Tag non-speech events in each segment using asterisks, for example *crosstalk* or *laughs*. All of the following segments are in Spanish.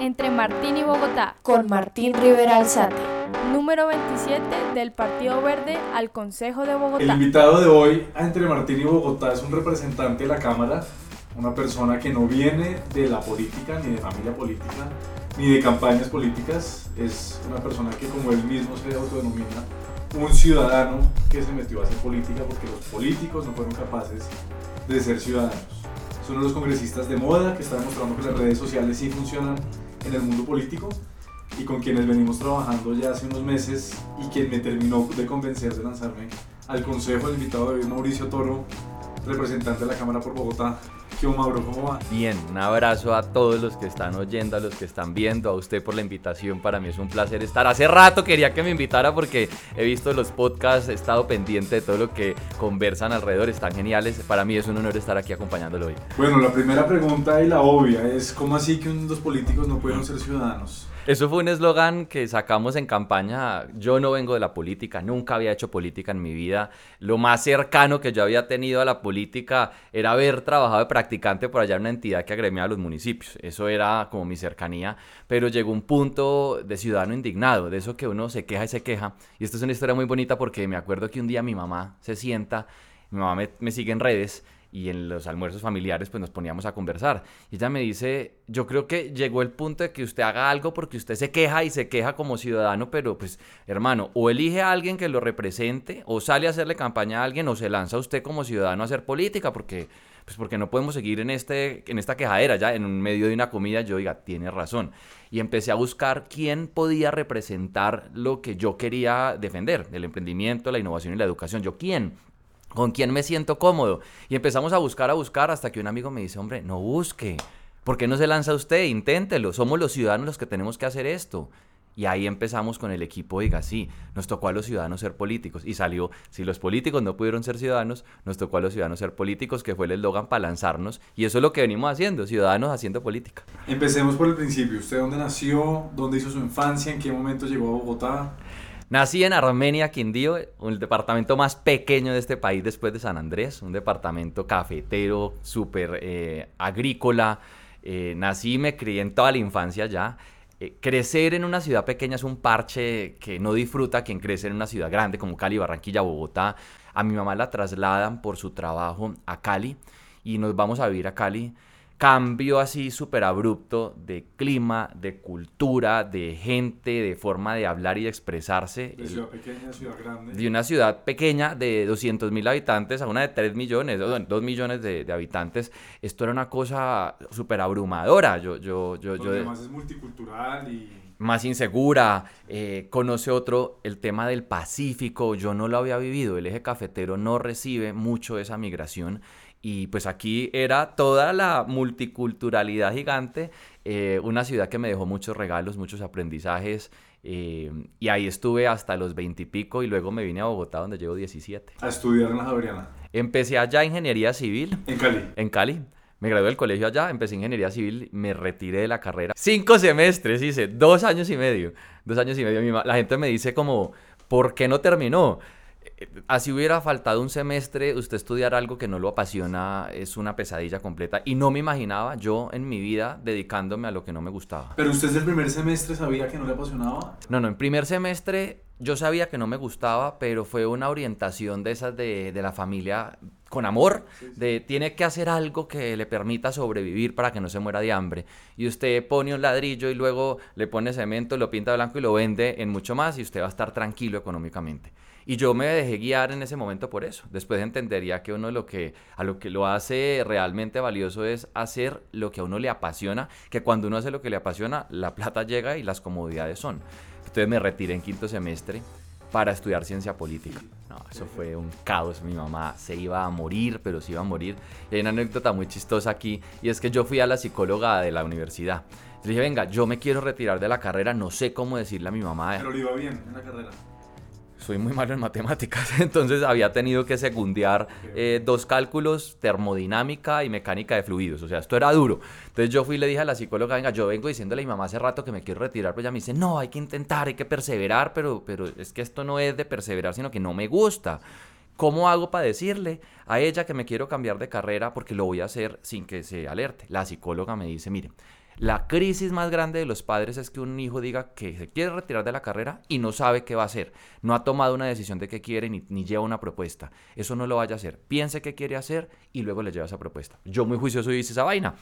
entre Martín y Bogotá. Con Martín Rivera Alzate. Número 27 del Partido Verde al Consejo de Bogotá. El invitado de hoy a Entre Martín y Bogotá es un representante de la Cámara, una persona que no viene de la política, ni de familia política, ni de campañas políticas. Es una persona que, como él mismo se autodenomina, un ciudadano que se metió a hacer política porque los políticos no fueron capaces de ser ciudadanos. Es uno de los congresistas de moda que está demostrando que las redes sociales sí funcionan en el mundo político y con quienes venimos trabajando ya hace unos meses y quien me terminó de convencer de lanzarme al consejo. El invitado de hoy Mauricio Toro, representante de la Cámara por Bogotá. ¿Qué Mauro? ¿Cómo va? Bien, un abrazo a todos los que están oyendo, a los que están viendo, a usted por la invitación. Para mí es un placer estar. Hace rato quería que me invitara porque he visto los podcasts, he estado pendiente de todo lo que conversan alrededor, están geniales. Para mí es un honor estar aquí acompañándolo hoy. Bueno, la primera pregunta y la obvia es: ¿cómo así que los políticos no pueden ser ciudadanos? Eso fue un eslogan que sacamos en campaña. Yo no vengo de la política, nunca había hecho política en mi vida. Lo más cercano que yo había tenido a la política era haber trabajado de practicante por allá en una entidad que agremiaba a los municipios. Eso era como mi cercanía. Pero llegó un punto de ciudadano indignado, de eso que uno se queja y se queja. Y esto es una historia muy bonita porque me acuerdo que un día mi mamá se sienta, mi mamá me sigue en redes y en los almuerzos familiares pues nos poníamos a conversar. Y ella me dice, yo creo que llegó el punto de que usted haga algo porque usted se queja y se queja como ciudadano, pero pues hermano, o elige a alguien que lo represente, o sale a hacerle campaña a alguien, o se lanza usted como ciudadano a hacer política, porque pues porque no podemos seguir en, este, en esta quejadera ya, en un medio de una comida, yo diga, tiene razón. Y empecé a buscar quién podía representar lo que yo quería defender, el emprendimiento, la innovación y la educación. Yo, ¿quién? Con quién me siento cómodo. Y empezamos a buscar, a buscar, hasta que un amigo me dice, hombre, no busque. ¿Por qué no se lanza usted? Inténtelo. Somos los ciudadanos los que tenemos que hacer esto. Y ahí empezamos con el equipo, diga, sí, nos tocó a los ciudadanos ser políticos. Y salió, si los políticos no pudieron ser ciudadanos, nos tocó a los ciudadanos ser políticos, que fue el eslogan para lanzarnos. Y eso es lo que venimos haciendo, ciudadanos haciendo política. Empecemos por el principio. ¿Usted dónde nació? ¿Dónde hizo su infancia? ¿En qué momento llegó a Bogotá? Nací en Armenia, Quindío, el departamento más pequeño de este país después de San Andrés, un departamento cafetero, súper eh, agrícola. Eh, nací y me crié en toda la infancia ya. Eh, crecer en una ciudad pequeña es un parche que no disfruta quien crece en una ciudad grande como Cali, Barranquilla, Bogotá. A mi mamá la trasladan por su trabajo a Cali y nos vamos a vivir a Cali cambio así súper abrupto de clima, de cultura, de gente, de forma de hablar y de expresarse. De ciudad pequeña a ciudad grande. De una ciudad pequeña de 200 mil habitantes a una de 3 millones, 2 millones de, habitantes. Esto era una cosa súper abrumadora. Yo, yo, yo, yo, además es multicultural y más insegura, eh, conoce otro, el tema del Pacífico, yo no lo había vivido, el eje cafetero no recibe mucho esa migración y pues aquí era toda la multiculturalidad gigante, eh, una ciudad que me dejó muchos regalos, muchos aprendizajes. Eh, y ahí estuve hasta los veintipico y, luego me vine a Bogotá donde llevo 17. ¿A estudiar en la Javeriana? Empecé allá ingeniería civil. ¿En Cali? En Cali. Me gradué del colegio allá, empecé ingeniería civil, me retiré de la carrera. Cinco semestres hice, dos años y medio. Dos años y medio. La gente me dice como, ¿por qué no terminó? Así hubiera faltado un semestre, usted estudiar algo que no lo apasiona es una pesadilla completa. Y no me imaginaba yo en mi vida dedicándome a lo que no me gustaba. ¿Pero usted desde el primer semestre sabía que no le apasionaba? No, no, en primer semestre yo sabía que no me gustaba, pero fue una orientación de esas de, de la familia con amor, de tiene que hacer algo que le permita sobrevivir para que no se muera de hambre. Y usted pone un ladrillo y luego le pone cemento, lo pinta blanco y lo vende en mucho más y usted va a estar tranquilo económicamente. Y yo me dejé guiar en ese momento por eso. Después entendería que uno lo que, a lo que lo hace realmente valioso es hacer lo que a uno le apasiona, que cuando uno hace lo que le apasiona, la plata llega y las comodidades son. Entonces me retiré en quinto semestre para estudiar ciencia política. No, eso fue un caos. Mi mamá se iba a morir, pero se iba a morir. Y hay una anécdota muy chistosa aquí, y es que yo fui a la psicóloga de la universidad. Le dije, venga, yo me quiero retirar de la carrera, no sé cómo decirle a mi mamá. Pero le iba bien en la carrera soy muy malo en matemáticas, *laughs* entonces había tenido que secundiar eh, dos cálculos, termodinámica y mecánica de fluidos, o sea, esto era duro. Entonces yo fui y le dije a la psicóloga, venga, yo vengo diciéndole a mi mamá hace rato que me quiero retirar, pero ella me dice, no, hay que intentar, hay que perseverar, pero, pero es que esto no es de perseverar, sino que no me gusta. ¿Cómo hago para decirle a ella que me quiero cambiar de carrera porque lo voy a hacer sin que se alerte? La psicóloga me dice, mire, La crisis más grande de los padres es que un hijo diga que se quiere retirar de la carrera y no sabe qué va a hacer. No ha tomado una decisión de qué quiere ni, ni lleva una propuesta. Eso no lo vaya a hacer. Piense qué quiere hacer y luego le lleva esa propuesta. Yo muy juicioso hice esa vaina.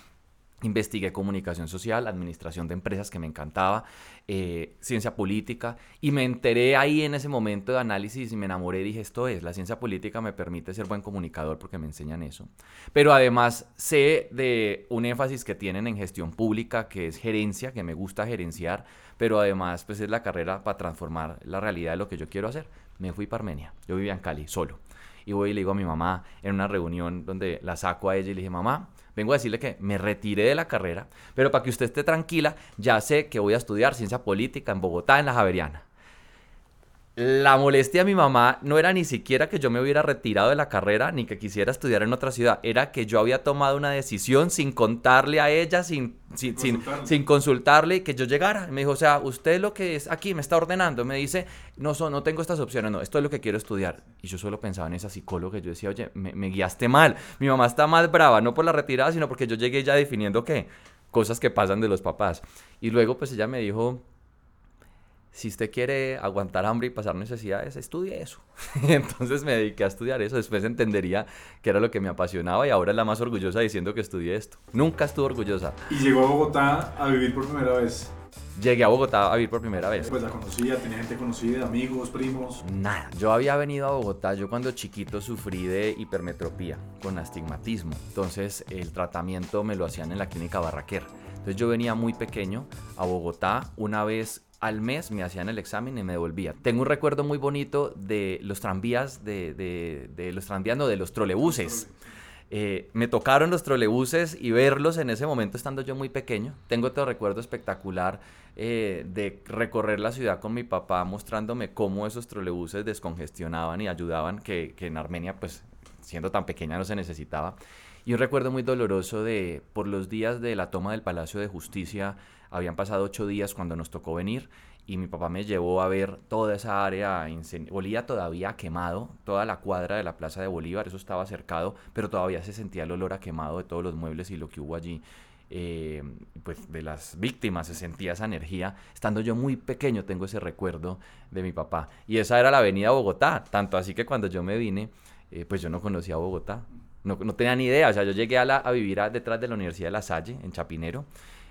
Investigué comunicación social, administración de empresas que me encantaba, eh, ciencia política y me enteré ahí en ese momento de análisis y me enamoré dije esto es, la ciencia política me permite ser buen comunicador porque me enseñan eso. Pero además sé de un énfasis que tienen en gestión pública que es gerencia, que me gusta gerenciar, pero además pues es la carrera para transformar la realidad de lo que yo quiero hacer. Me fui para Armenia, yo vivía en Cali solo y voy y le digo a mi mamá en una reunión donde la saco a ella y le dije mamá, vengo a decirle que me retiré de la carrera, pero para que usted esté tranquila, ya sé que voy a estudiar ciencia política en Bogotá, en la Javeriana. La molestia de mi mamá no era ni siquiera que yo me hubiera retirado de la carrera ni que quisiera estudiar en otra ciudad, era que yo había tomado una decisión sin contarle a ella, sin, sin, sin, consultarle y que yo llegara. Me dijo, o sea, usted lo que es aquí me está ordenando, me dice, no, no tengo estas opciones, no, esto es lo que quiero estudiar. Y yo solo pensaba en esa psicóloga, yo decía, oye, me, me guiaste mal, mi mamá está más brava, no por la retirada, sino porque yo llegué ya definiendo qué, cosas que pasan de los papás. Y luego pues ella me dijo si usted quiere aguantar hambre y pasar necesidades, estudie eso. *laughs* Entonces me dediqué a estudiar eso. Después entendería que era lo que me apasionaba y ahora es la más orgullosa diciendo que estudié esto. Nunca estuvo orgullosa. ¿Y llegó a Bogotá a vivir por primera vez? Llegué a Bogotá a vivir por primera vez. Pues la conocía, tenía gente conocida, amigos, primos. Nada, yo había venido a Bogotá, yo cuando chiquito sufrí de hipermetropía con astigmatismo. Entonces el tratamiento me lo hacían en la clínica Barraquer. Entonces yo venía muy pequeño a Bogotá una vez al mes me hacían el examen y me devolvía. Tengo un recuerdo muy bonito de los tranvías, de, de, los tranvías, no, de los trolebuses. Eh, me tocaron los trolebuses y verlos en ese momento estando yo muy pequeño. Tengo otro recuerdo espectacular eh, de recorrer la ciudad con mi papá mostrándome cómo esos trolebuses descongestionaban y ayudaban, que, que en Armenia, pues siendo tan pequeña no se necesitaba. Y un recuerdo muy doloroso de por los días de la toma del Palacio de Justicia habían pasado ocho días cuando nos tocó venir y mi papá me llevó a ver toda esa área, Bolívar todavía quemado, toda la cuadra de la Plaza de Bolívar, eso estaba cercado, pero todavía se sentía el olor a quemado de todos los muebles y lo que hubo allí. Eh, pues de las víctimas se sentía esa energía. Estando yo muy pequeño tengo ese recuerdo de mi papá. Y esa era la avenida Bogotá, tanto así que cuando yo me vine, eh, pues yo no conocía Bogotá. No, no, tenía ni idea, o sea, yo llegué a, la, a vivir detrás de la Universidad de La Salle, en Chapinero,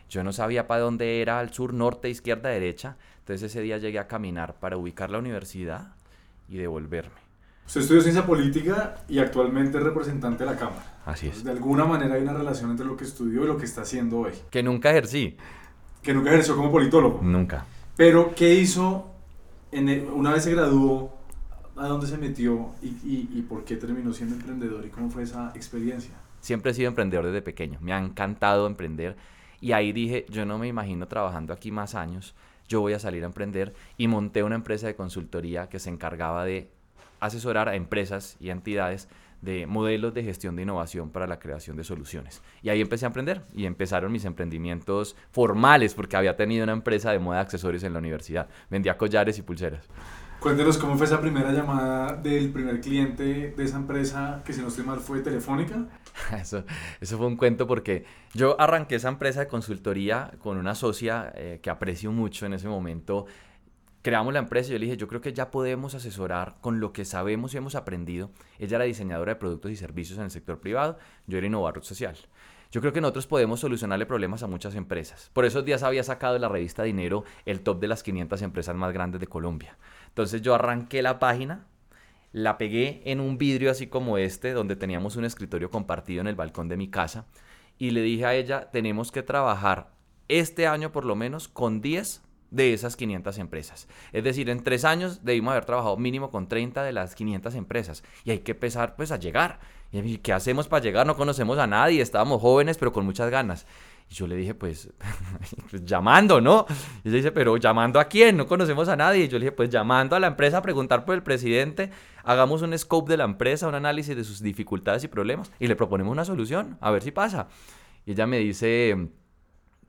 yo no sabía para dónde era, al sur, norte, izquierda, derecha. Entonces ese día llegué a caminar para ubicar la universidad y devolverme. Usted estudió ciencia política y actualmente es representante de la Cámara. Así es. De alguna manera hay una relación entre lo que estudió y lo que está haciendo hoy. Que nunca ejercí. Que nunca ejerció como politólogo. Nunca. Pero, ¿qué hizo en una vez se graduó? ¿A dónde se metió y, por qué terminó siendo emprendedor y cómo fue esa experiencia? Siempre he sido emprendedor desde pequeño. Me ha encantado emprender y ahí dije, yo no me imagino trabajando aquí más años, yo voy a salir a emprender y monté una empresa de consultoría que se encargaba de asesorar a empresas y entidades de modelos de gestión de innovación para la creación de soluciones. Y ahí empecé a emprender y empezaron mis emprendimientos formales porque había tenido una empresa de moda de accesorios en la universidad. Vendía collares y pulseras. Cuéntenos cómo fue esa primera llamada del primer cliente de esa empresa, que si no estoy mal fue Telefónica. *laughs* Eso, eso fue un cuento porque yo arranqué esa empresa de consultoría con una socia eh, que aprecio mucho en ese momento. Creamos la empresa y yo le dije, yo creo que ya podemos asesorar con lo que sabemos y hemos aprendido. Ella era diseñadora de productos y servicios en el sector privado, yo era innovador social. Yo creo que nosotros podemos solucionarle problemas a muchas empresas. Por esos días había sacado de la revista Dinero el top de las 500 empresas más grandes de Colombia. Entonces yo arranqué la página, la pegué en un vidrio así como este, donde teníamos un escritorio compartido en el balcón de mi casa, y le dije a ella, tenemos que trabajar este año por lo menos con 10 de esas 500 empresas. Es decir, en tres años debimos haber trabajado mínimo con 30 de las 500 empresas y hay que empezar pues a llegar. ¿Y qué hacemos para llegar? No conocemos a nadie, estábamos jóvenes pero con muchas ganas. Y yo le dije, pues, *laughs* pues, llamando, ¿no? Y ella dice, pero llamando a quién? No conocemos a nadie. Y yo le dije, pues llamando a la empresa a preguntar por el presidente, hagamos un scope de la empresa, un análisis de sus dificultades y problemas y le proponemos una solución, a ver si pasa. Y ella me dice,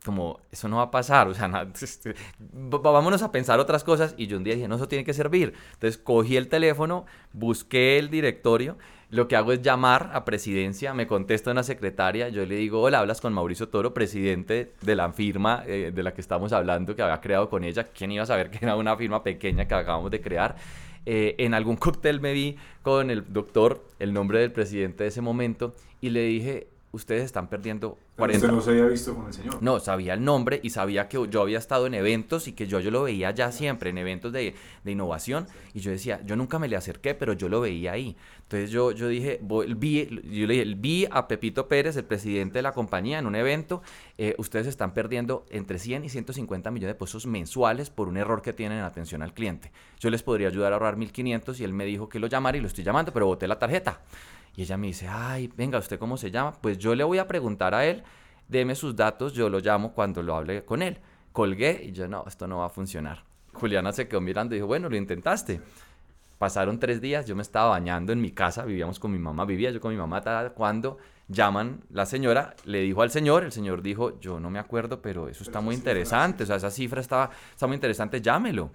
como, eso no va a pasar, o sea, *laughs* este, vámonos a pensar otras cosas. Y yo un día dije, no, eso tiene que servir. Entonces cogí el teléfono, busqué el directorio lo que hago es llamar a presidencia, me contesta una secretaria, yo le digo, hola, hablas con Mauricio Toro, presidente de la firma eh, de la que estamos hablando, que había creado con ella. ¿Quién iba a saber que era una firma pequeña que acabamos de crear? Eh, en algún cóctel me vi con el doctor, el nombre del presidente de ese momento, y le dije, ustedes están perdiendo 40. Usted no se había visto con el señor. No, sabía el nombre y sabía que yo había estado en eventos y que yo, yo lo veía ya siempre, en eventos de, de innovación. Y yo decía, yo nunca me le acerqué, pero yo lo veía ahí. Entonces yo, yo dije, vi, yo le dije, vi a Pepito Pérez, el presidente de la compañía, en un evento. Eh, ustedes están perdiendo entre 100 y 150 millones de pesos mensuales por un error que tienen en atención al cliente. Yo les podría ayudar a ahorrar 1.500 y él me dijo que lo llamara y lo estoy llamando, pero boté la tarjeta. Y ella me dice, ay, venga, ¿usted cómo se llama? Pues yo le voy a preguntar a él, deme sus datos, yo lo llamo cuando lo hable con él. Colgué y yo, no, esto no va a funcionar. Juliana se quedó mirando y dijo, bueno, lo intentaste. Pasaron tres días, yo me estaba bañando en mi casa, vivíamos con mi mamá, vivía yo con mi mamá, cuando llaman la señora, le dijo al señor, el señor dijo, yo no me acuerdo, pero eso está muy interesante, o sea, esa cifra está, está muy interesante, llámelo.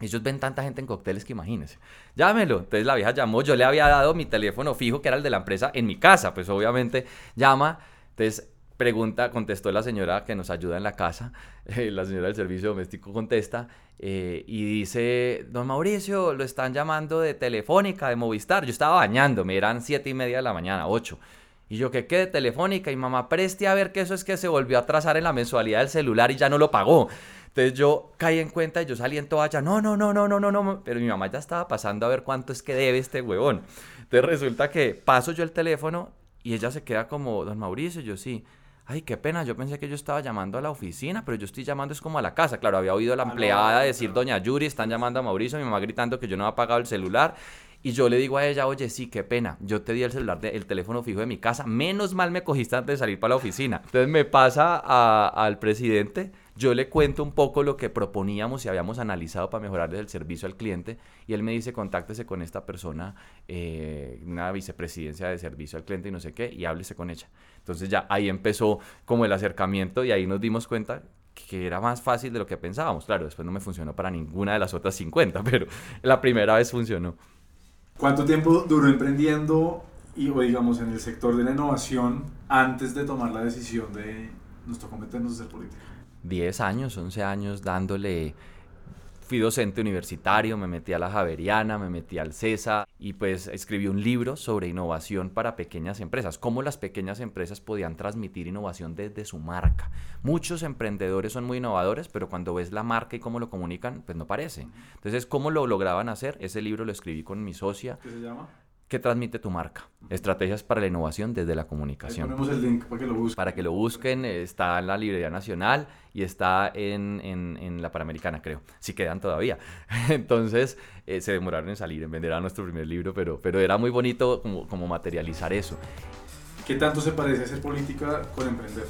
Ellos ven tanta gente en cócteles que imagínense. Llámelo. Entonces la vieja llamó, yo le había dado mi teléfono fijo, que era el de la empresa, en mi casa. Pues obviamente llama. Entonces pregunta, contestó la señora que nos ayuda en la casa, *laughs* eh, la señora del servicio doméstico contesta eh, y dice, don Mauricio, lo están llamando de Telefónica, de Movistar. Yo estaba bañándome, eran siete y media de la mañana, ocho. Y yo, ¿qué qué de Telefónica? Y mamá, preste a ver que eso es que se volvió a atrasar en la mensualidad del celular y ya no lo pagó. Entonces yo caí en cuenta y yo salí en toalla, no, no, no, no, no, no, no, pero mi mamá ya estaba pasando a ver cuánto es que debe este huevón. Entonces resulta que paso yo el teléfono y ella se queda como, don Mauricio, yo sí. Ay, qué pena, yo pensé que yo estaba llamando a la oficina, pero yo estoy llamando es como a la casa. Claro, había oído a la empleada decir, doña Yuri, están llamando a Mauricio, mi mamá gritando que yo no había pagado el celular. Y yo le digo a ella, oye, sí, qué pena, yo te di el celular, el teléfono fijo de mi casa, menos mal me cogiste antes de salir para la oficina. Entonces me pasa al presidente yo le cuento un poco lo que proponíamos y habíamos analizado para mejorar el servicio al cliente y él me dice, contáctese con esta persona, eh, una vicepresidencia de servicio al cliente y no sé qué, y háblese con ella. Entonces ya ahí empezó como el acercamiento y ahí nos dimos cuenta que era más fácil de lo que pensábamos. Claro, después no me funcionó para ninguna de las otras 50, *laughs* pero la primera vez funcionó. ¿Cuánto tiempo duró emprendiendo y, o digamos, en el sector de la innovación antes de tomar la decisión de nos tocó a hacer política? 10 años, 11 años dándole fui docente universitario, me metí a la Javeriana, me metí al CESA y pues escribí un libro sobre innovación para pequeñas empresas, cómo las pequeñas empresas podían transmitir innovación desde su marca. Muchos emprendedores son muy innovadores, pero cuando ves la marca y cómo lo comunican, pues no parece. Entonces, ¿cómo lo lograban hacer? Ese libro lo escribí con mi socia. ¿Qué se llama? ¿Qué transmite tu marca? Estrategias para la innovación desde la comunicación. ponemos el link para que lo busquen. Para que lo busquen, está en la Librería Nacional y está en, en, la Panamericana, creo. Si quedan todavía. *laughs* Entonces, eh, se demoraron en salir, en vender a nuestro primer libro, pero, pero era muy bonito como, como materializar eso. ¿Qué tanto se parece hacer política con emprender?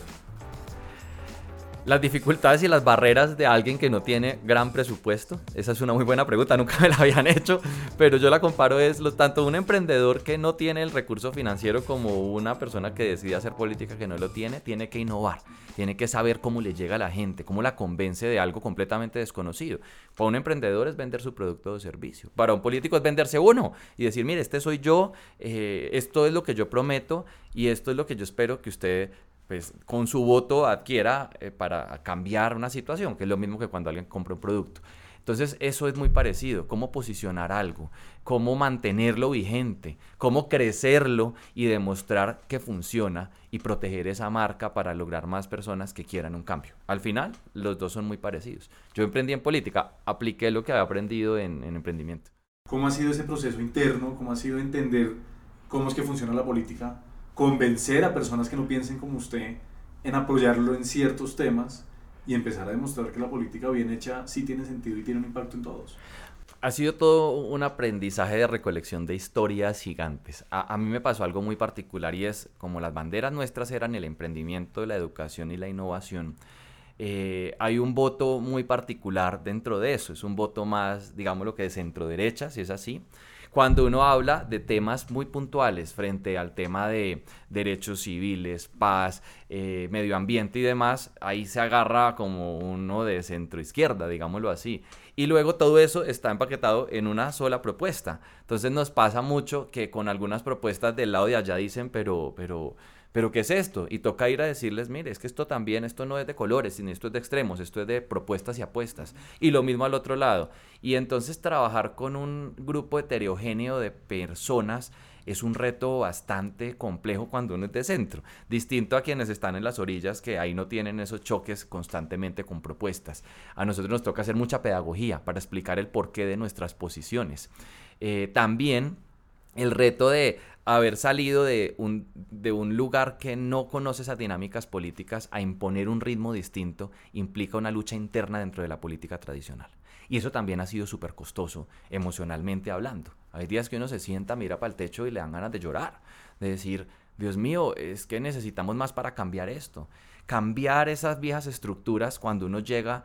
Las dificultades y las barreras de alguien que no tiene gran presupuesto. Esa es una muy buena pregunta, *laughs* nunca me la habían hecho, pero yo la comparo es lo, tanto un emprendedor que no tiene el recurso financiero como una persona que decide hacer política que no lo tiene, tiene que innovar, tiene que saber cómo le llega a la gente, cómo la convence de algo completamente desconocido. Para un emprendedor es vender su producto o servicio, para un político es venderse uno y decir, mire, este soy yo, eh, esto es lo que yo prometo y esto es lo que yo espero que usted pues con su voto adquiera eh, para cambiar una situación, que es lo mismo que cuando alguien compra un producto. Entonces eso es muy parecido, cómo posicionar algo, cómo mantenerlo vigente, cómo crecerlo y demostrar que funciona y proteger esa marca para lograr más personas que quieran un cambio. Al final, los dos son muy parecidos. Yo emprendí en política, apliqué lo que había aprendido en, en emprendimiento. ¿Cómo ha sido ese proceso interno? ¿Cómo ha sido entender cómo es que funciona la política convencer a personas que no piensen como usted en apoyarlo en ciertos temas y empezar a demostrar que la política bien hecha sí tiene sentido y tiene un impacto en todos. Ha sido todo un aprendizaje de recolección de historias gigantes. A, mí me pasó algo muy particular y es como las banderas nuestras eran el emprendimiento, la educación y la innovación. Eh, hay un voto muy particular dentro de eso. Es un voto más, digamos que de centro derecha, si es así cuando uno habla de temas muy puntuales frente al tema de derechos civiles, paz, eh, medio ambiente y demás, ahí se agarra como uno de centro izquierda, digámoslo así. Y luego todo eso está empaquetado en una sola propuesta. Entonces nos pasa mucho que con algunas propuestas del lado de allá dicen, pero, pero, pero ¿qué es esto? Y toca ir a decirles, mire, es que esto también, esto no es de colores, sino esto es de extremos, esto es de propuestas y apuestas. Y lo mismo al otro lado. Y entonces trabajar con un grupo heterogéneo de personas es un reto bastante complejo cuando uno es de centro, distinto a quienes están en las orillas que ahí no tienen esos choques constantemente con propuestas. A nosotros nos toca hacer mucha pedagogía para explicar el porqué de nuestras posiciones. Eh, también el reto de haber salido de un, lugar que no conoce esas dinámicas políticas a imponer un ritmo distinto implica una lucha interna dentro de la política tradicional. Y eso también ha sido súper costoso emocionalmente hablando. Hay días que uno se sienta, mira para el techo y le dan ganas de llorar, de decir, Dios mío, es que necesitamos más para cambiar esto. Cambiar esas viejas estructuras cuando uno llega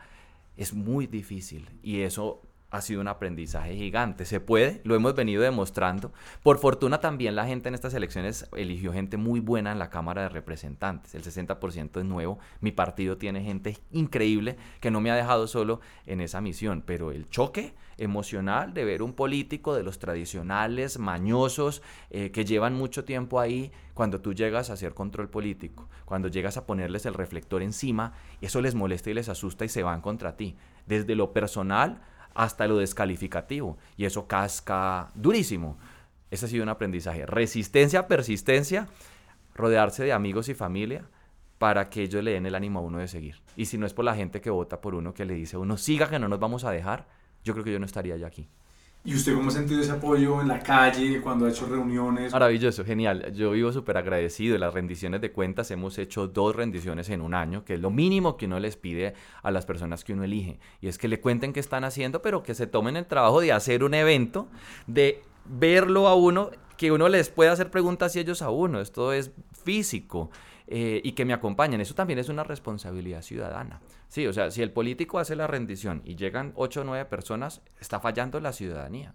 es muy difícil y eso ha sido un aprendizaje gigante. Se puede, lo hemos venido demostrando. Por fortuna también la gente en estas elecciones eligió gente muy buena en la Cámara de Representantes. El 60% es nuevo. Mi partido tiene gente increíble que no me ha dejado solo en esa misión. Pero el choque emocional de ver un político de los tradicionales, mañosos, eh, que llevan mucho tiempo ahí, cuando tú llegas a hacer control político, cuando llegas a ponerles el reflector encima, eso les molesta y les asusta y se van contra ti. Desde lo personal hasta lo descalificativo. Y eso casca durísimo. Ese ha sido un aprendizaje. Resistencia, persistencia, rodearse de amigos y familia para que ellos le den el ánimo a uno de seguir. Y si no es por la gente que vota por uno, que le dice a uno, siga que no nos vamos a dejar, yo creo que yo no estaría ya aquí. ¿Y usted cómo ha sentido ese apoyo en la calle, cuando ha hecho reuniones? Maravilloso, genial. Yo vivo súper agradecido. Las rendiciones de cuentas hemos hecho dos rendiciones en un año, que es lo mínimo que uno les pide a las personas que uno elige. Y es que le cuenten qué están haciendo, pero que se tomen el trabajo de hacer un evento, de verlo a uno, que uno les pueda hacer preguntas y ellos a uno. Esto es físico. Eh, y que me acompañen. Eso también es una responsabilidad ciudadana. Sí, o sea, si el político hace la rendición y llegan 8 o 9 personas, está fallando la ciudadanía.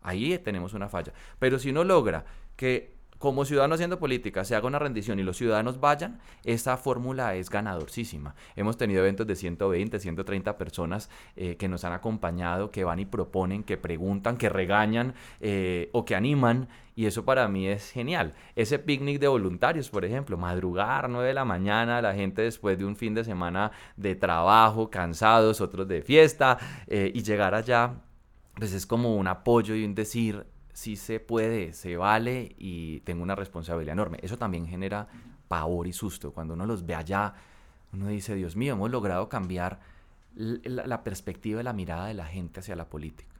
Ahí tenemos una falla. Pero si uno logra que como ciudadano haciendo política se haga una rendición y los ciudadanos vayan, esa fórmula es ganadorísima. Hemos tenido eventos de 120, 130 personas eh, que nos han acompañado, que van y proponen, que preguntan, que regañan eh, o que animan. Y eso para mí es genial. Ese picnic de voluntarios, por ejemplo, madrugar 9 de la mañana, la gente después de un fin de semana de trabajo, cansados, otros de fiesta, eh, y llegar allá, pues es como un apoyo y un decir, sí se puede, se vale y tengo una responsabilidad enorme. Eso también genera pavor y susto. Cuando uno los ve allá, uno dice, Dios mío, hemos logrado cambiar la, perspectiva y la mirada de la gente hacia la política.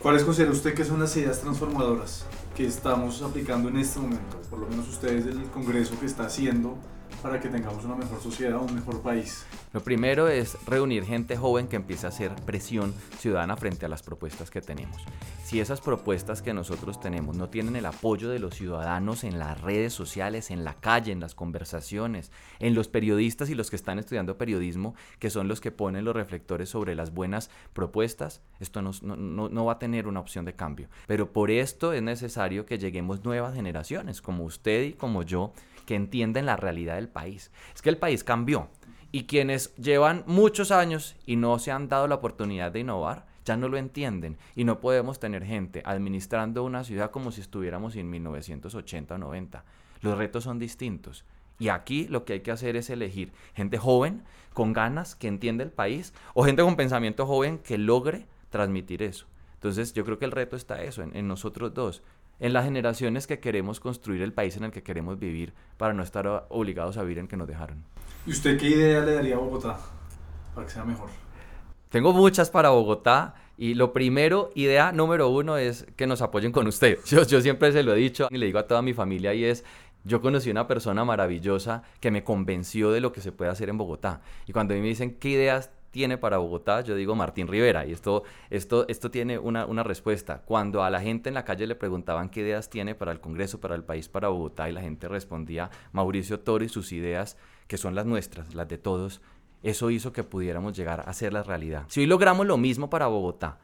¿Cuáles considera usted que son las ideas transformadoras que estamos aplicando en este momento? Por lo menos ustedes del Congreso que está haciendo para que tengamos una mejor sociedad, un mejor país? Lo primero es reunir gente joven que empiece a hacer presión ciudadana frente a las propuestas que tenemos. Si esas propuestas que nosotros tenemos no tienen el apoyo de los ciudadanos en las redes sociales, en la calle, en las conversaciones, en los periodistas y los que están estudiando periodismo, que son los que ponen los reflectores sobre las buenas propuestas, esto no, no, no va a tener una opción de cambio. Pero por esto es necesario que lleguemos nuevas generaciones, como usted y como yo, que entienden la realidad del país. Es que el país cambió y quienes llevan muchos años y no se han dado la oportunidad de innovar, ya no lo entienden y no podemos tener gente administrando una ciudad como si estuviéramos en 1980 o 90. Los retos son distintos. Y aquí lo que hay que hacer es elegir gente joven, con ganas, que entiende el país, o gente con pensamiento joven que logre transmitir eso. Entonces yo creo que el reto está eso, en, en nosotros dos en las generaciones que queremos construir el país en el que queremos vivir para no estar obligados a vivir en que nos dejaron. ¿Y usted qué idea le daría a Bogotá para que sea mejor? Tengo muchas para Bogotá y lo primero, idea número uno es que nos apoyen con usted. *laughs* Yo, yo siempre se lo he dicho y le digo a toda mi familia y es, yo conocí una persona maravillosa que me convenció de lo que se puede hacer en Bogotá. Y cuando a mí me dicen, ¿qué ideas tiene para Bogotá? Yo digo Martín Rivera. Y esto, esto, esto tiene una, una, respuesta. Cuando a la gente en la calle le preguntaban qué ideas tiene para el Congreso, para el país, para Bogotá, y la gente respondía Mauricio Toro sus ideas, que son las nuestras, las de todos, eso hizo que pudiéramos llegar a hacer la realidad. Si hoy logramos lo mismo para Bogotá,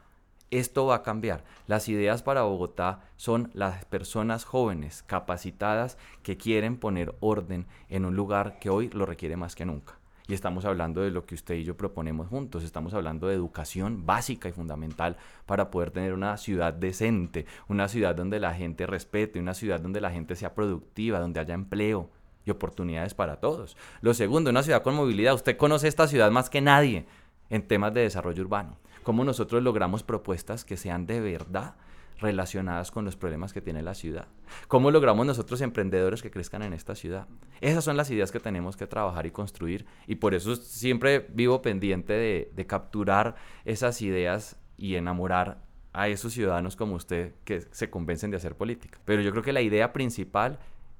Esto va a cambiar. Las ideas para Bogotá son las personas jóvenes, capacitadas, que quieren poner orden en un lugar que hoy lo requiere más que nunca. Y estamos hablando de lo que usted y yo proponemos juntos. Estamos hablando de educación básica y fundamental para poder tener una ciudad decente, una ciudad donde la gente respete, una ciudad donde la gente sea productiva, donde haya empleo y oportunidades para todos. Lo segundo, una ciudad con movilidad. Usted conoce esta ciudad más que nadie en temas de desarrollo urbano cómo nosotros logramos propuestas que sean de verdad relacionadas con los problemas que tiene la ciudad. ¿Cómo logramos nosotros emprendedores que crezcan en esta ciudad? Esas son las ideas que tenemos que trabajar y construir y por eso siempre vivo pendiente de, capturar esas ideas y enamorar a esos ciudadanos como usted que se convencen de hacer política. Pero yo creo que la idea principal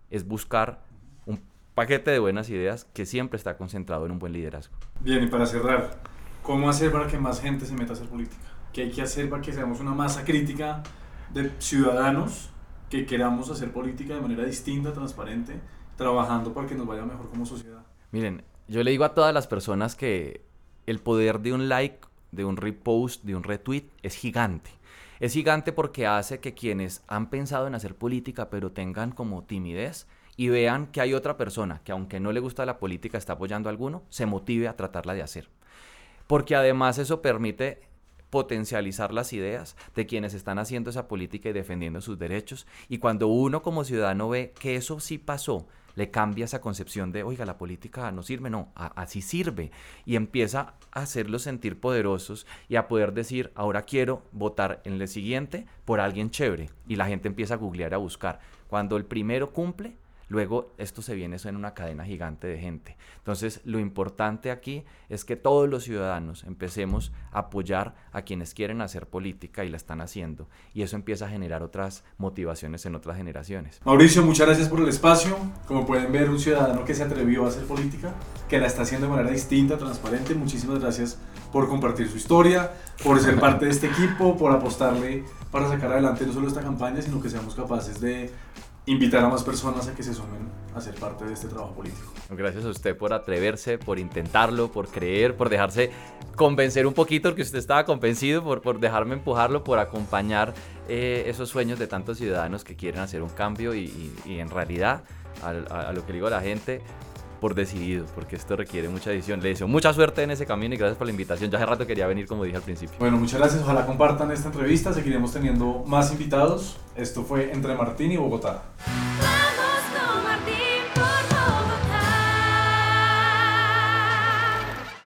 es buscar un paquete de buenas ideas que siempre está concentrado en un buen liderazgo. Bien, y para cerrar, ¿Cómo hacer para que más gente se meta a hacer política? ¿Qué hay que hacer para que seamos una masa crítica de ciudadanos que queramos hacer política de manera distinta, transparente, trabajando para que nos vaya mejor como sociedad? Miren, yo le digo a todas las personas que el poder de un like, de un repost, de un retweet es gigante. Es gigante porque hace que quienes han pensado en hacer política pero tengan como timidez y vean que hay otra persona que aunque no le gusta la política está apoyando a alguno, se motive a tratarla de hacer porque además eso permite potencializar las ideas de quienes están haciendo esa política y defendiendo sus derechos. Y cuando uno como ciudadano ve que eso sí pasó, le cambia esa concepción de, oiga, la política no sirve, no, así sirve. Y empieza a hacerlos sentir poderosos y a poder decir, ahora quiero votar en el siguiente por alguien chévere. Y la gente empieza a googlear, a buscar. Cuando el primero cumple, Luego esto se viene en una cadena gigante de gente. Entonces lo importante aquí es que todos los ciudadanos empecemos a apoyar a quienes quieren hacer política y la están haciendo. Y eso empieza a generar otras motivaciones en otras generaciones. Mauricio, muchas gracias por el espacio. Como pueden ver, un ciudadano que se atrevió a hacer política, que la está haciendo de manera distinta, transparente. Muchísimas gracias por compartir su historia, por ser *laughs* parte de este equipo, por apostarle para sacar adelante no solo esta campaña, sino que seamos capaces de invitar a más personas a que se sumen a ser parte de este trabajo político. Gracias a usted por atreverse, por intentarlo, por creer, por dejarse convencer un poquito, que usted estaba convencido, por, por dejarme empujarlo, por acompañar eh, esos sueños de tantos ciudadanos que quieren hacer un cambio y, en realidad, a, a, lo que digo a la gente, por decidido, porque esto requiere mucha decisión. Le deseo mucha suerte en ese camino y gracias por la invitación. Ya hace rato quería venir, como dije al principio. Bueno, muchas gracias. Ojalá compartan esta entrevista. Seguiremos teniendo más invitados. Esto fue Entre Martín y Bogotá. Vamos con Martín.